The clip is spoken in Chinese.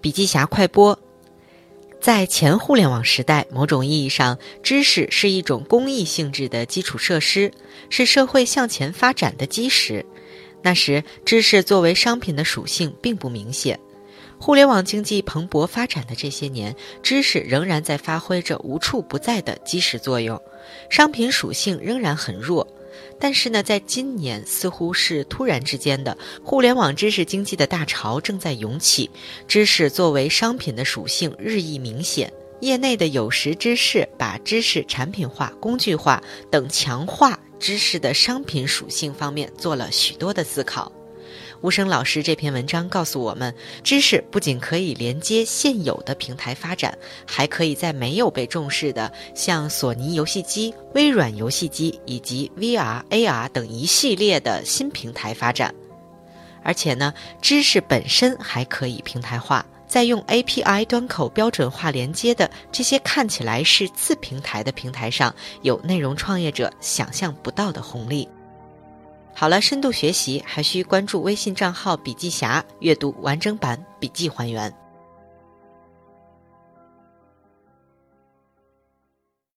笔记侠快播。在前互联网时代，某种意义上，知识是一种公益性质的基础设施，是社会向前发展的基石。那时，知识作为商品的属性并不明显。互联网经济蓬勃发展的这些年，知识仍然在发挥着无处不在的基石作用，商品属性仍然很弱。但是呢，在今年似乎是突然之间的，互联网知识经济的大潮正在涌起，知识作为商品的属性日益明显。业内的有识之士把知识产品化、工具化等强化知识的商品属性方面做了许多的思考。吴声老师这篇文章告诉我们，知识不仅可以连接现有的平台发展，还可以在没有被重视的像索尼游戏机、微软游戏机以及 VR、AR 等一系列的新平台发展。而且呢，知识本身还可以平台化，在用 API 端口标准化连接的这些看起来是次平台的平台上，有内容创业者想象不到的红利。好了，深度学习还需关注微信账号“笔记侠”，阅读完整版笔记还原。